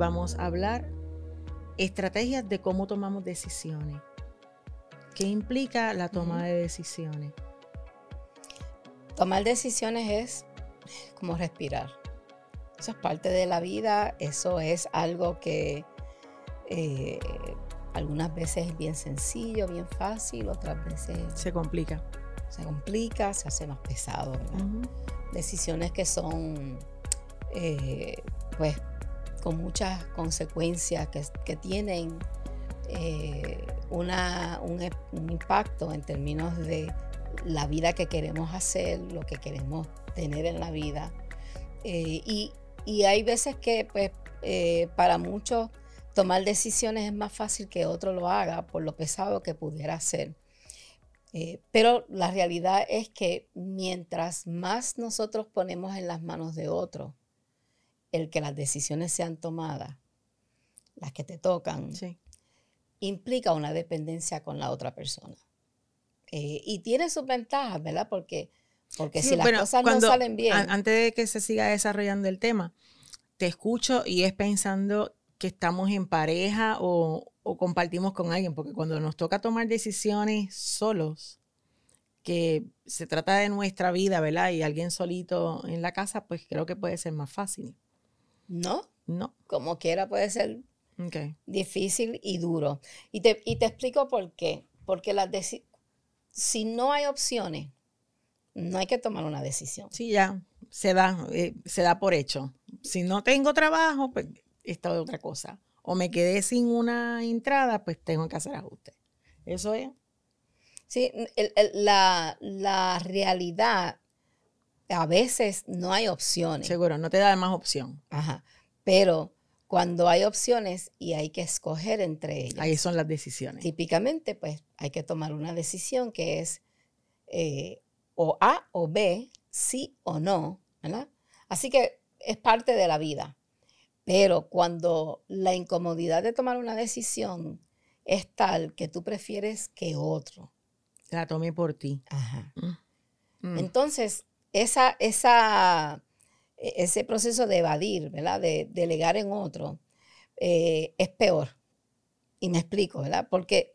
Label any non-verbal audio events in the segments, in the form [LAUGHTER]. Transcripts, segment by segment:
vamos a hablar estrategias de cómo tomamos decisiones. ¿Qué implica la toma de decisiones? Tomar decisiones es como respirar. Eso es parte de la vida, eso es algo que eh, algunas veces es bien sencillo, bien fácil, otras veces se complica. Se complica, se hace más pesado. Decisiones que son, eh, pues, con muchas consecuencias que, tienen eh, una, un, impacto en términos de la vida que queremos hacer, lo que queremos tener en la vida. Eh, y, hay veces que pues, eh, para muchos tomar decisiones es más fácil que otro lo haga por lo pesado que pudiera ser. Pero la realidad es que mientras más nosotros ponemos en las manos de otro el que las decisiones sean tomadas, las que te tocan, implica una dependencia con la otra persona. Eh, y tiene sus ventajas, ¿verdad? Porque, porque si las cosas no salen bien. antes de que se siga desarrollando el tema, te escucho y es pensando que estamos en pareja o, o compartimos con alguien, porque cuando nos toca tomar decisiones solos, que se trata de nuestra vida, ¿verdad? Y alguien solito en la casa, pues creo que puede ser más fácil. No. No. Como quiera puede ser difícil y duro. Y te, y te explico por qué. Porque las, si no hay opciones, no hay que tomar una decisión. Sí, ya, se da, eh, se da por hecho. Si no tengo trabajo, pues esta es otra cosa. O me quedé sin una entrada, pues tengo que hacer ajustes. Eso es. Sí, la, la realidad, a veces no hay opciones. Seguro, no te da más opción. Ajá. Pero cuando hay opciones y hay que escoger entre ellas. Ahí son las decisiones. Típicamente, pues hay que tomar una decisión que es eh, o A o B, sí o no, ¿verdad? Así que es parte de la vida. Pero cuando la incomodidad de tomar una decisión es tal que tú prefieres que otro. La tome por ti. Ajá. Mm. Entonces, esa, esa e-, ese proceso de evadir, ¿verdad? De delegar en otro, eh, es peor. Y me explico, ¿verdad? Porque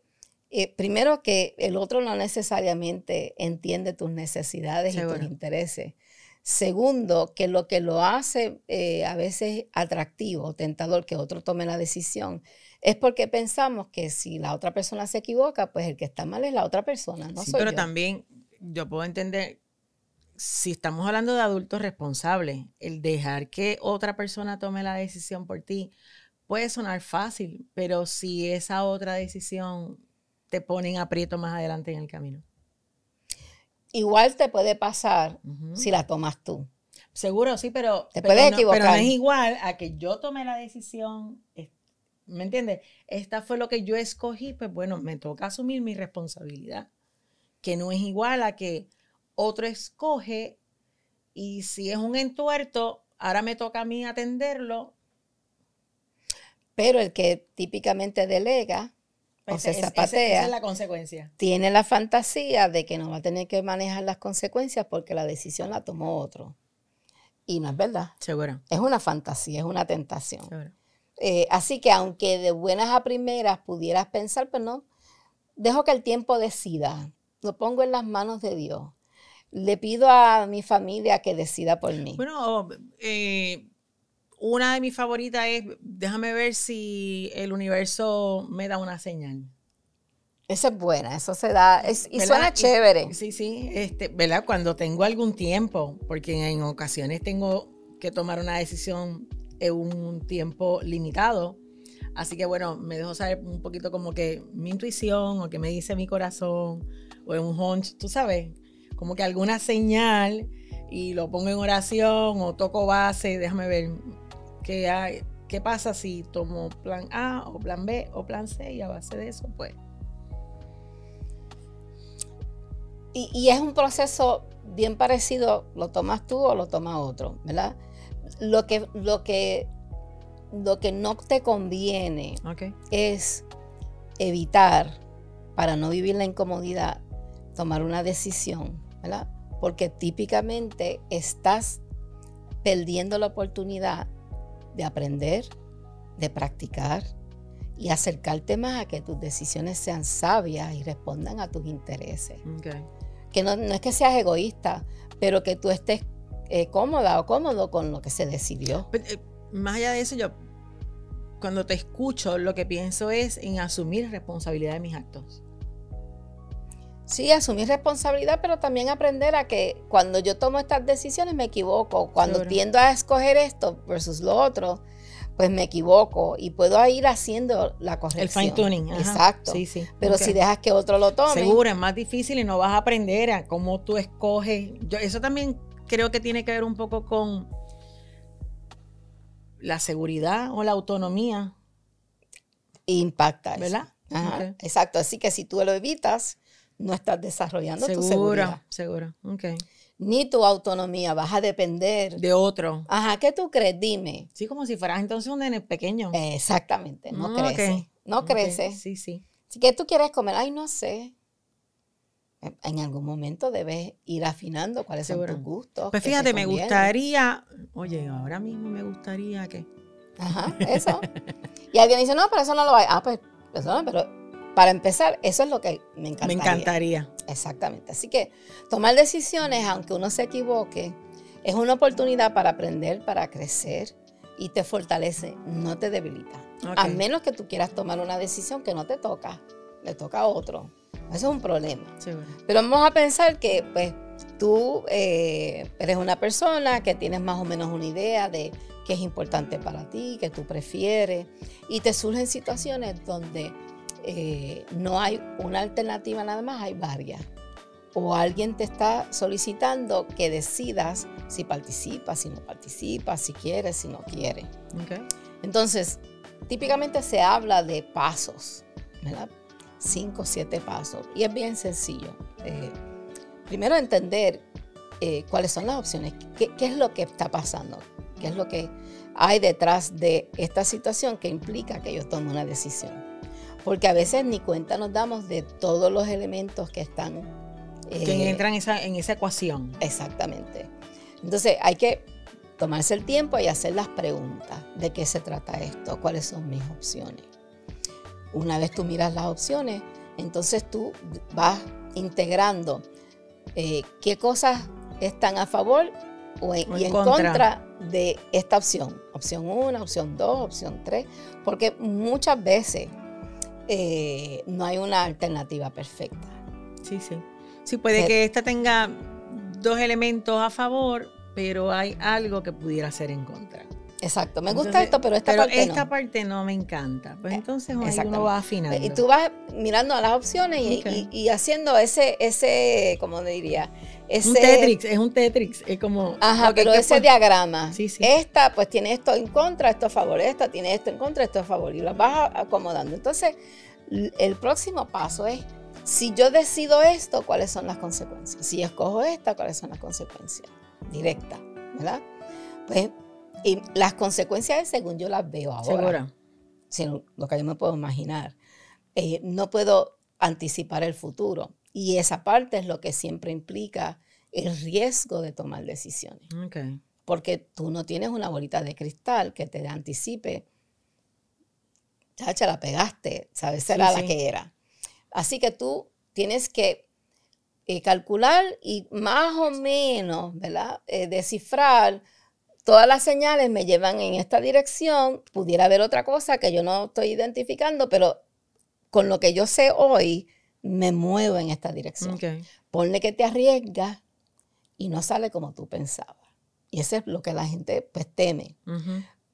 eh, primero que el otro no necesariamente entiende tus necesidades y tus intereses. Segundo, que lo que lo hace eh, a veces atractivo, tentador, que otro tome la decisión, es porque pensamos que si la otra persona se equivoca, pues el que está mal es la otra persona, no sí, Pero también yo puedo entender si estamos hablando de adultos responsables, el dejar que otra persona tome la decisión por ti puede sonar fácil, pero si esa otra decisión te pone en aprieto más adelante en el camino. Igual te puede pasar si la tomas tú. Seguro, sí, pero, te puedes equivocar. pero no es igual a que yo tome la decisión, ¿me entiendes? Esta fue lo que yo escogí, pues bueno, me toca asumir mi responsabilidad, que no es igual a que otro escoge y si es un entuerto, ahora me toca a mí atenderlo. Pero el que típicamente delega o se zapatea, es la consecuencia. tiene la fantasía de que no va a tener que manejar las consecuencias porque la decisión la tomó otro. Y no es verdad. Seguro. Es una fantasía, es una tentación. Eh, así que aunque de buenas a primeras pudieras pensar, pues no, dejo que el tiempo decida, lo pongo en las manos de Dios le pido a mi familia que decida por mí. Bueno, eh, una de mis favoritas es, déjame ver si el universo me da una señal. Esa es buena, eso se da, y suena chévere. sí, sí, este, ¿verdad? Cuando tengo algún tiempo, porque en ocasiones tengo que tomar una decisión en un tiempo limitado. Así que bueno, me dejo saber un poquito como que mi intuición o que me dice mi corazón o en un hunch, tú sabes, como que alguna señal y lo pongo en oración o toco base, déjame ver qué, hay, qué pasa si tomo plan A o plan B o plan C y a base de eso, pues. Y, es un proceso bien parecido, lo tomas tú o lo toma otro, ¿verdad? Lo que, lo que, lo que no te conviene es evitar, para no vivir la incomodidad, tomar una decisión porque típicamente estás perdiendo la oportunidad de aprender, de practicar y acercarte más a que tus decisiones sean sabias y respondan a tus intereses. Que no, es que seas egoísta, pero que tú estés eh, cómoda o cómodo con lo que se decidió. Eh, más allá de eso, yo cuando te escucho, lo que pienso es en asumir responsabilidad de mis actos. Sí, asumir responsabilidad, pero también aprender a que cuando yo tomo estas decisiones me equivoco. Cuando tiendo a escoger esto versus lo otro, pues me equivoco y puedo ir haciendo la corrección. El fine tuning. Exacto. Sí, sí. Pero si dejas que otro lo tome. Seguro, es más difícil y no vas a aprender a cómo tú escoges. Yo, eso también creo que tiene que ver un poco con la seguridad o la autonomía. Impacta. ¿Verdad? Exacto. Así que si tú lo evitas, no estás desarrollando tu seguridad. Seguro, ok. Ni tu autonomía, vas a depender. De otro. Ajá, ¿qué tú crees? Dime. Sí, como si fueras entonces un nene pequeño. Exactamente, no ah, crece. No crece. Sí, sí. Si que tú quieres comer, ay, no sé. En algún momento debes ir afinando cuáles son tus gustos. Pues fíjate, me gustaría, oye, ahora mismo me gustaría que. Ajá, eso. y alguien dice, no, pero eso no lo hay. Ah, pues, eso no, pero para empezar, eso es lo que me encantaría. Me encantaría. Exactamente. Así que tomar decisiones, aunque uno se equivoque, es una oportunidad para aprender, para crecer y te fortalece, no te debilita. A menos que tú quieras tomar una decisión que no te toca, le toca a otro. Eso es un problema. Pero vamos a pensar que pues tú eh, eres una persona que tienes más o menos una idea de qué es importante para ti, qué tú prefieres, y te surgen situaciones donde eh, no hay una alternativa nada más, hay varias. O alguien te está solicitando que decidas si participas, si no participas, si quieres, si no quieres. Entonces, típicamente se habla de pasos, ¿verdad? Cinco, siete pasos. Y es bien sencillo. Eh, primero entender eh, cuáles son las opciones, qué, es lo que está pasando, qué es lo que hay detrás de esta situación que implica que yo tome una decisión porque a veces ni cuenta nos damos de todos los elementos que están... que eh, entran en esa, ecuación. Exactamente. Entonces hay que tomarse el tiempo y hacer las preguntas de qué se trata esto, cuáles son mis opciones. Una vez tú miras las opciones, entonces tú vas integrando eh, qué cosas están a favor o y en contra. contra. de esta opción. Opción 1, opción 2, opción 3, porque muchas veces eh, no hay una alternativa perfecta. Sí, sí. Sí, puede que esta tenga dos elementos a favor, pero hay algo que pudiera ser en contra. Exacto, me gusta esto, pero esta pero parte esta parte no me encanta. Pues eh, entonces uno va afinando. Y tú vas mirando a las opciones y, haciendo ese, ese, como diría, ese... Un Tetrix, es un Tetrix, es como... Ajá, pero ese diagrama. Sí, sí. Esta pues tiene esto en contra, esto a favor, esta tiene esto en contra, esto a favor, y las vas acomodando. Entonces, el próximo paso es, si yo decido esto, ¿cuáles son las consecuencias? Si escojo esta, ¿cuáles son las consecuencias? Directas, ¿verdad? Pues y las consecuencias según yo las veo ahora. Seguro. lo que yo me puedo imaginar. Eh, no puedo anticipar el futuro. Y esa parte es lo que siempre implica el riesgo de tomar decisiones. Porque tú no tienes una bolita de cristal que te anticipe. Chacha, la pegaste, ¿sabes? Será la que era. Así que tú tienes que eh, calcular y más o menos, ¿verdad? Eh, descifrar todas las señales me llevan en esta dirección, pudiera haber otra cosa que yo no estoy identificando, pero con lo que yo sé hoy, me muevo en esta dirección. Ponle que te arriesgas y no sale como tú pensabas. Y eso es lo que la gente pues teme.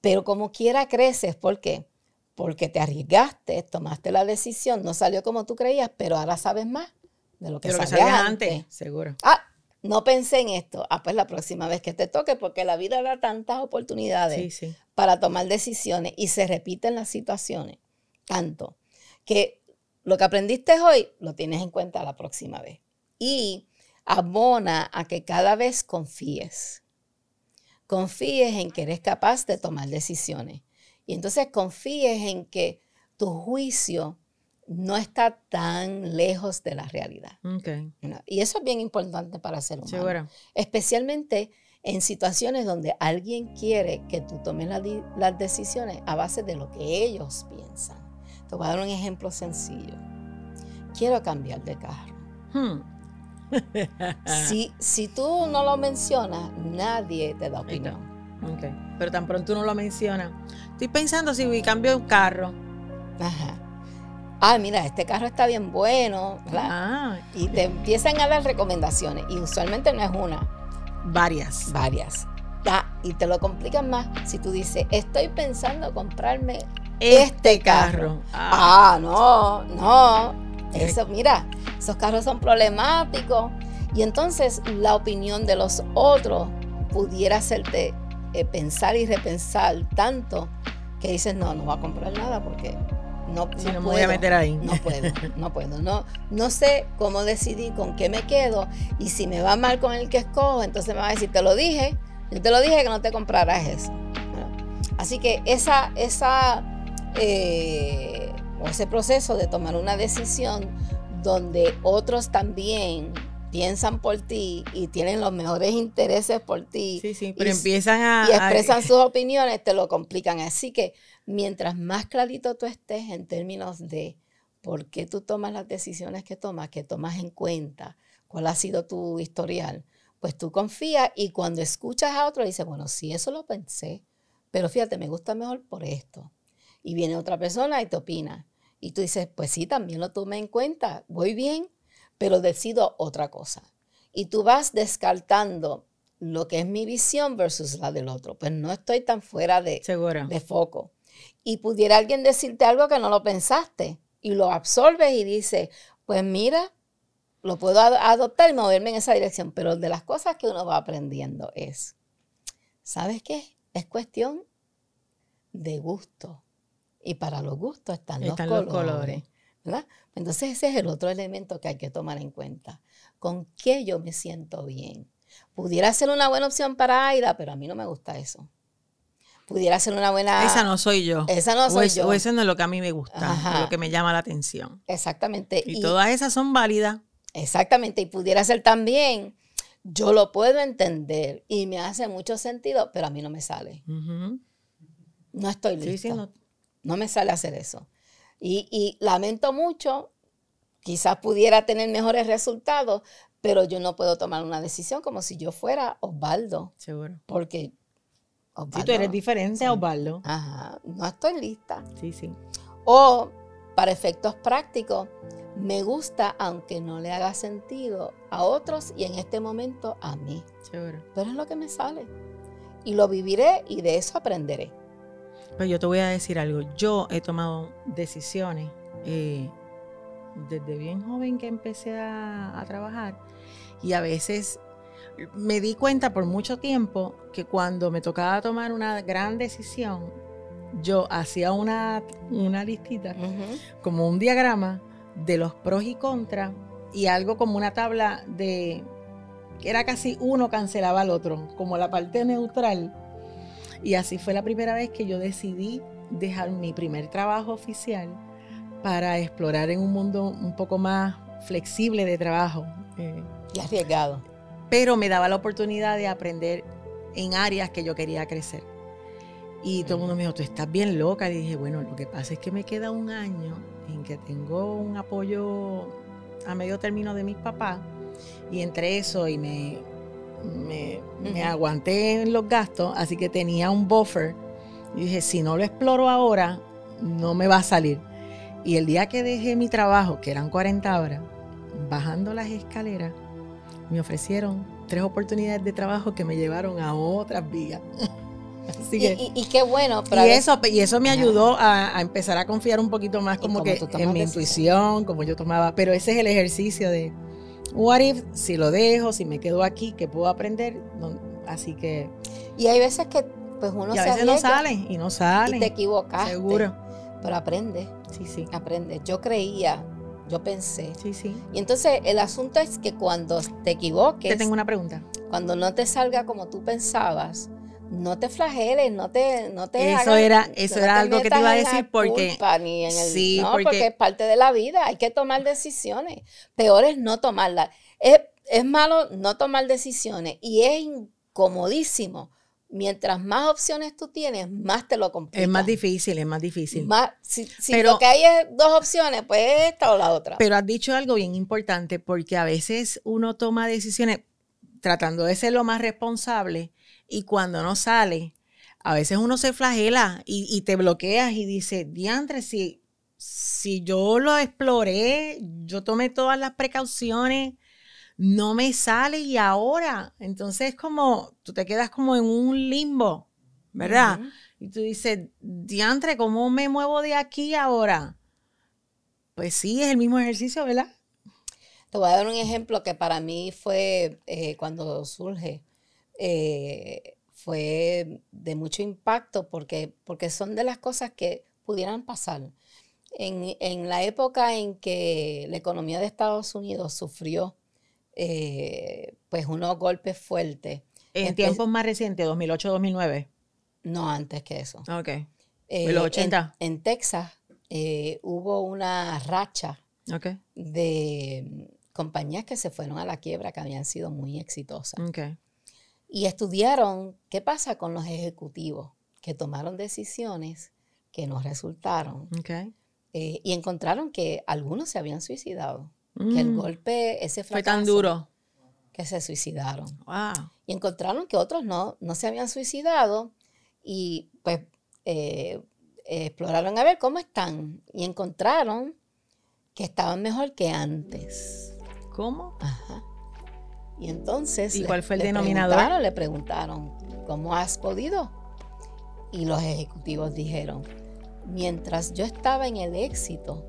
Pero como quiera creces, ¿por qué? Porque te arriesgaste, tomaste la decisión, no salió como tú creías, pero ahora sabes más de lo que, sabías antes. Seguro. Ah, no pensé en esto. Ah, pues la próxima vez que te toque, porque la vida da tantas oportunidades para tomar decisiones y se repiten las situaciones tanto que lo que aprendiste hoy lo tienes en cuenta la próxima vez. Y abona a que cada vez confíes. Confíes en que eres capaz de tomar decisiones. Y entonces confíes en que tu juicio no está tan lejos de la realidad. Y eso es bien importante para ser humano. Especialmente en situaciones donde alguien quiere que tú tomes las decisiones a base de lo que ellos piensan. Te voy a dar un ejemplo sencillo. Quiero cambiar de carro. Hmm. [LAUGHS] si, si tú no lo mencionas, nadie te da opinión. Okay. Pero tan pronto uno lo menciona. Estoy pensando si cambio un carro. Ajá. Ah, mira, este carro está bien bueno, ¿verdad? Ah. Y te empiezan a dar recomendaciones. Y usualmente no es una. Varias. Varias. y te lo complican más si tú dices, estoy pensando comprarme este, carro. Ah. ah, no, no. Eso, mira, esos carros son problemáticos. Y entonces la opinión de los otros pudiera hacerte eh, pensar y repensar tanto que dices, no, no voy a comprar nada porque no, si no, me voy a meter ahí. No puedo, no puedo. No, no sé cómo decidir con qué me quedo. Y si me va mal con el que escojo, entonces me va a decir, te lo dije, yo te lo dije que no te compraras eso. Así que esa, esa, eh, ese proceso de tomar una decisión donde otros también piensan por ti y tienen los mejores intereses por ti. Sí, sí, pero empiezan a... Y expresan [LAUGHS] sus opiniones, te lo complican. Así que mientras más clarito tú estés en términos de por qué tú tomas las decisiones que tomas, que tomas en cuenta, cuál ha sido tu historial, pues tú confías y cuando escuchas a otro dices, bueno, sí, eso lo pensé, pero fíjate, me gusta mejor por esto. Y viene otra persona y te opina. Y tú dices, pues sí, también lo tomé en cuenta, voy bien, pero decido otra cosa. Y tú vas descartando lo que es mi visión versus la del otro. Pues no estoy tan fuera de, de foco. Y pudiera alguien decirte algo que no lo pensaste y lo absorbes y dices, pues mira, lo puedo adoptar y moverme en esa dirección. Pero de las cosas que uno va aprendiendo es, ¿sabes qué? Es cuestión de gusto. Y para los gustos están, los, colores, ¿verdad? Entonces ese es el otro elemento que hay que tomar en cuenta. ¿Con qué yo me siento bien? Pudiera ser una buena opción para Aida, pero a mí no me gusta eso. Pudiera ser una buena... Esa no soy yo. Esa no soy yo. O ese no es lo que a mí me gusta, lo que me llama la atención. Exactamente. Y, todas esas son válidas. Exactamente. Y pudiera ser también, yo lo puedo entender y me hace mucho sentido, pero a mí no me sale. No estoy lista. no. no me sale hacer eso. Y, lamento mucho, quizás pudiera tener mejores resultados, pero yo no puedo tomar una decisión como si yo fuera Osvaldo. Seguro. Porque Osvaldo, si tú eres diferente a Osvaldo. Ajá, no estoy lista. Sí, sí. O, para efectos prácticos, me gusta aunque no le haga sentido a otros y en este momento a mí. Seguro. Pero es lo que me sale. Y lo viviré y de eso aprenderé. Pues yo te voy a decir algo. Yo he tomado decisiones eh, desde bien joven que empecé a, trabajar y a veces me di cuenta por mucho tiempo que cuando me tocaba tomar una gran decisión, yo hacía una, una listita, como un diagrama de los pros y contras y algo como una tabla de que era casi uno cancelaba al otro, como la parte neutral y así fue la primera vez que yo decidí dejar mi primer trabajo oficial para explorar en un mundo un poco más flexible de trabajo. Eh, y arriesgado. Pero me daba la oportunidad de aprender en áreas que yo quería crecer. Y todo el mundo me dijo, tú estás bien loca. Y dije, bueno, lo que pasa es que me queda un año en que tengo un apoyo a medio término de mis papás. Y entre eso y me me, aguanté en los gastos, así que tenía un buffer. Y dije, si no lo exploro ahora, no me va a salir. Y el día que dejé mi trabajo, que eran 40 horas, bajando las escaleras, me ofrecieron tres oportunidades de trabajo que me llevaron a otras vías. [LAUGHS] y, qué bueno. y, eso, y eso me ayudó a, empezar a confiar un poquito más como, que en mi intuición, como yo tomaba. Pero ese es el ejercicio de what if, si lo dejo, si me quedo aquí, que puedo aprender. así que. Y hay veces que pues uno y a veces no salen y no salen. Y te equivocas. Seguro. Pero aprende. Sí, sí. Aprende. Yo creía, yo pensé. Sí, sí. Y entonces el asunto es que cuando te equivoques. Te tengo una pregunta. Cuando no te salga como tú pensabas, no te flageles, no te, no te Eso era, eso era algo que te iba a decir porque ni en el, sí, no, porque, es parte de la vida, hay que tomar decisiones. Peor es no tomarlas. Es, es malo no tomar decisiones y es comodísimo. Mientras más opciones tú tienes, más te lo complica. Es más difícil, es más difícil. Más, si, lo que hay es dos opciones, pues esta o la otra. Pero has dicho algo bien importante, porque a veces uno toma decisiones tratando de ser lo más responsable y cuando no sale, a veces uno se flagela y, te bloqueas y dice, diantre, si, si yo lo exploré, yo tomé todas las precauciones, no me sale y ahora. Entonces como tú te quedas como en un limbo, ¿verdad? Y tú dices, diantre, ¿cómo me muevo de aquí ahora? Pues sí, es el mismo ejercicio, ¿verdad? Te voy a dar un ejemplo que para mí fue eh, cuando surge, eh, fue de mucho impacto porque, porque son de las cosas que pudieran pasar. En, en la época en que la economía de Estados Unidos sufrió eh, pues unos golpes fuertes. ¿En tiempos más recientes, 2008-2009? No, antes que eso. Ok. Eh, los 80? En, Texas eh, hubo una racha de compañías que se fueron a la quiebra que habían sido muy exitosas. Okay. Y estudiaron qué pasa con los ejecutivos que tomaron decisiones que no resultaron. Okay. y encontraron que algunos se habían suicidado. Que el mm. golpe, ese fracaso. Fue tan duro. Que se suicidaron. Y encontraron que otros no, no se habían suicidado y pues eh, exploraron a ver cómo están y encontraron que estaban mejor que antes. ¿Cómo? Ajá. Y entonces... ¿Y cuál fue el denominador? le preguntaron, ¿cómo has podido? Y los ejecutivos dijeron, mientras yo estaba en el éxito,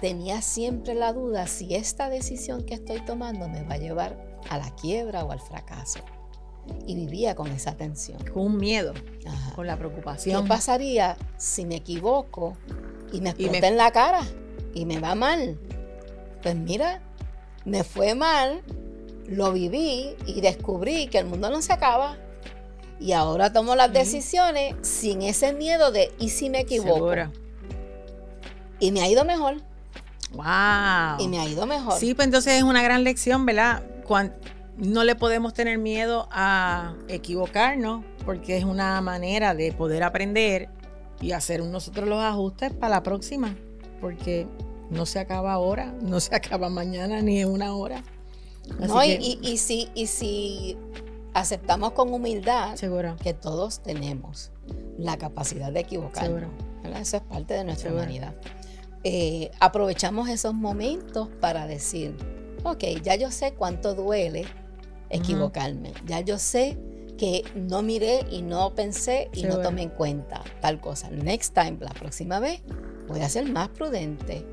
tenía siempre la duda si esta decisión que estoy tomando me va a llevar a la quiebra o al fracaso. Y vivía con esa tensión. Con un miedo, con la preocupación. ¿Qué pasaría si me equivoco y me explota en la cara y me va mal? Pues mira, me fue mal, lo viví y descubrí que el mundo no se acaba. Y ahora tomo las decisiones sin ese miedo de ¿y si me equivoco? Y me ha ido mejor. Wow. Y me ha ido mejor. Sí, pues entonces es una gran lección, ¿verdad? no le podemos tener miedo a equivocarnos porque es una manera de poder aprender y hacer nosotros los ajustes para la próxima, porque no se acaba ahora, no se acaba mañana ni en una hora. no, y, y, si, y si aceptamos con humildad que todos tenemos la capacidad de equivocarnos, eso es parte de nuestra humanidad. Eh, aprovechamos esos momentos para decir, ok, ya yo sé cuánto duele equivocarme, ya yo sé que no miré y no pensé y no tomé en cuenta tal cosa. Next time, la próxima vez, voy a ser más prudente.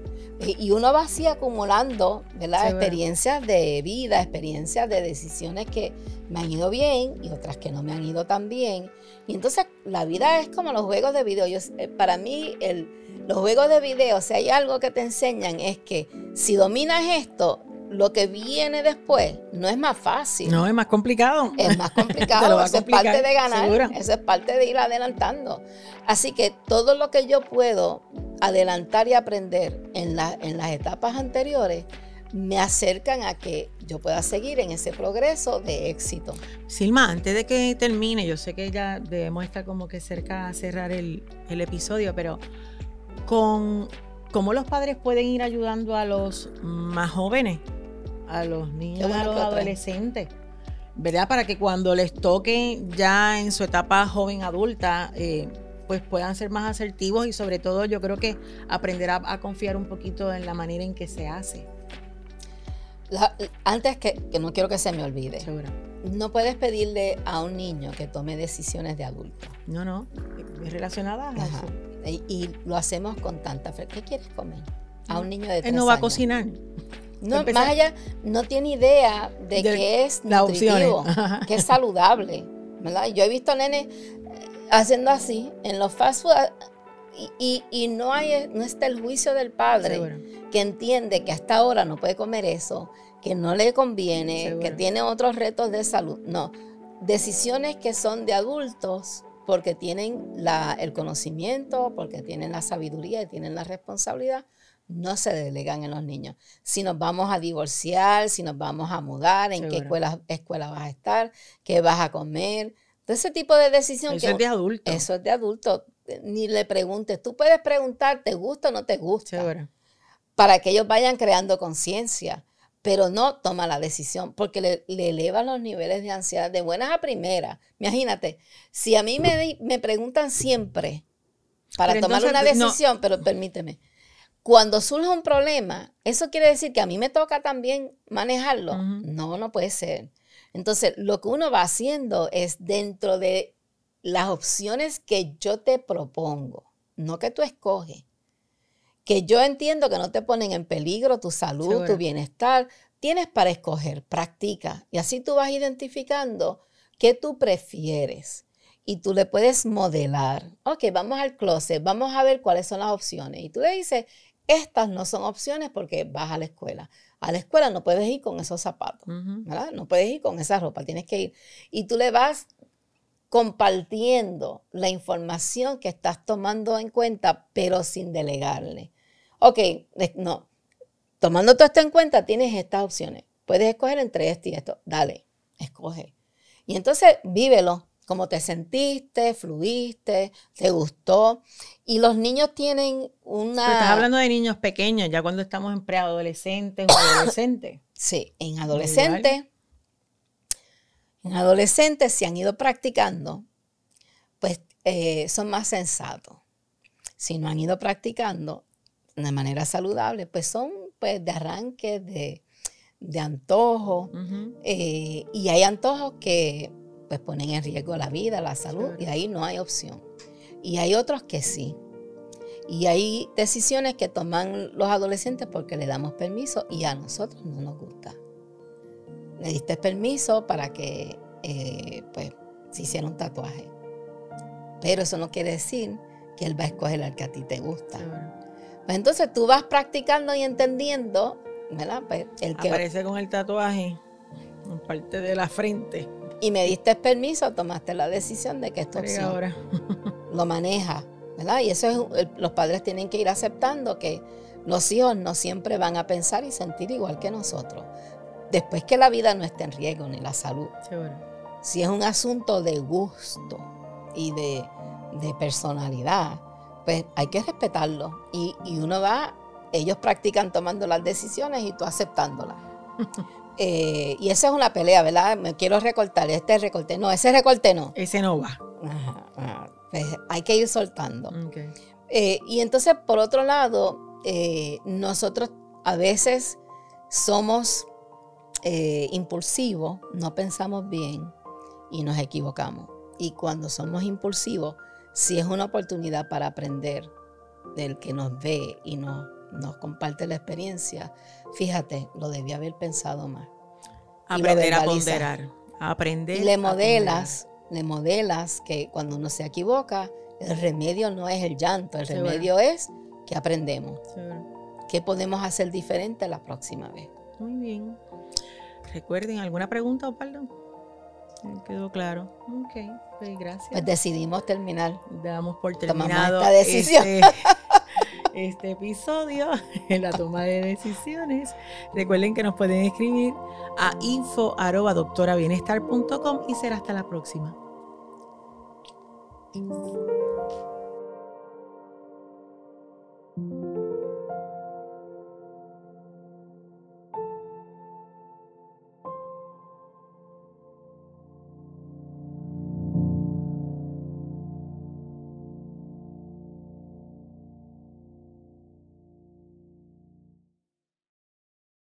Y uno va así acumulando ¿verdad? experiencias de vida, experiencias de decisiones que me han ido bien y otras que no me han ido tan bien. Y entonces la vida es como los juegos de video. Yo, eh, para mí, el, los juegos de video, si hay algo que te enseñan es que si dominas esto, lo que viene después no es más fácil. No, es más complicado. Es más [LAUGHS] complicado. eso es parte de ganar. Eso es parte de ir adelantando. Así que todo lo que yo puedo adelantar y aprender en, en las etapas anteriores me acercan a que yo pueda seguir en ese progreso de éxito. Silma, antes de que termine, yo sé que ya debemos estar como que cerca a cerrar el, el episodio, pero con cómo los padres pueden ir ayudando a los más jóvenes, a los niños, a los adolescentes, ¿verdad? Para que cuando les toque ya en su etapa joven adulta, eh, pues puedan ser más asertivos y sobre todo yo creo que aprender a, confiar un poquito en la manera en que se hace. antes que, que, no quiero que se me olvide. No puedes pedirle a un niño que tome decisiones de adulto. No, no, es relacionada a eso. Y, lo hacemos con tanta fe. ¿Qué quieres comer? A un niño de tres Él no va a cocinar. No, más allá, no tiene idea de, que es nutritivo, [LAUGHS] que es saludable. ¿verdad? Yo he visto nenes haciendo así en los fast food y, no, hay, no está el juicio del padre que entiende que hasta ahora no puede comer eso, que no le conviene, que tiene otros retos de salud. No, decisiones que son de adultos porque tienen el conocimiento, porque tienen la sabiduría y tienen la responsabilidad, no se delegan en los niños. Si nos vamos a divorciar, si nos vamos a mudar, en qué escuela, escuela vas a estar, qué vas a comer. Ese tipo de decisión. Eso es de adulto. Eso es de adulto. Ni le preguntes. Tú puedes preguntar, ¿te gusta o no te gusta? Para que ellos vayan creando conciencia pero no toma la decisión porque le, le, eleva los niveles de ansiedad de buenas a primeras. Imagínate, si a mí me, me preguntan siempre para tomar una decisión, pero permíteme, cuando surge un problema, ¿eso quiere decir que a mí me toca también manejarlo? No, no puede ser. Entonces, lo que uno va haciendo es dentro de las opciones que yo te propongo, no que tú escoges, que yo entiendo que no te ponen en peligro tu salud, tu bienestar, tienes para escoger, practica. Y así tú vas identificando qué tú prefieres. Y tú le puedes modelar. Ok, vamos al closet, vamos a ver cuáles son las opciones. Y tú le dices, estas no son opciones porque vas a la escuela. A la escuela no puedes ir con esos zapatos, ¿verdad? No puedes ir con esa ropa, tienes que ir. Y tú le vas compartiendo la información que estás tomando en cuenta, pero sin delegarle ok, no, tomando todo esto en cuenta, tienes estas opciones. Puedes escoger entre esto y esto. Dale, escoge. Y entonces vívelo, como te sentiste, fluiste, te gustó. Y los niños tienen una... Pero estás hablando de niños pequeños, ya cuando estamos en preadolescentes o adolescentes. [COUGHS] sí, en adolescentes. En adolescentes, si han ido practicando, pues eh, son más sensatos. Si no han ido practicando, de manera saludable, pues son pues de arranque, de, de antojo. Eh, y hay antojos que pues ponen en riesgo la vida, la salud, y ahí no hay opción. Y hay otros que sí. Y hay decisiones que toman los adolescentes porque le damos permiso y a nosotros no nos gusta. Le diste permiso para que eh, pues se hiciera un tatuaje. Pero eso no quiere decir que él va a escoger al que a ti te gusta. Pues entonces tú vas practicando y entendiendo, ¿verdad? Pues el que aparece con el tatuaje en parte de la frente. Y me diste permiso, tomaste la decisión de que esto ahora. [LAUGHS] lo maneja, ¿verdad? Y eso es, los padres tienen que ir aceptando que los hijos no siempre van a pensar y sentir igual que nosotros. Después que la vida no esté en riesgo ni la salud. Si es un asunto de gusto y de, de personalidad, pues hay que respetarlo. Y, uno va, ellos practican tomando las decisiones y tú aceptándolas. [LAUGHS] Eh, y esa es una pelea, ¿verdad? Me quiero recortar, este recorte, no, ese recorte no. Ese no va. Pues hay que ir soltando. Eh, y entonces, por otro lado, eh, nosotros a veces somos impulsivos, no pensamos bien y nos equivocamos. Y cuando somos impulsivos, si es una oportunidad para aprender del que nos ve y nos, nos comparte la experiencia, fíjate, lo debía haber pensado más. Aprender a ponderar, aprender. Y le modelas, le modelas que cuando uno se equivoca, el remedio no es el llanto, el remedio es que aprendemos. ¿Qué podemos hacer diferente la próxima vez? Muy bien. Recuerden, ¿alguna pregunta, Opaldo? Quedó claro. Ok, pues gracias. Pues decidimos terminar. Damos por terminado esta decisión. Este, este episodio [LAUGHS] en la toma de decisiones. Recuerden que nos pueden escribir a info y será hasta la próxima.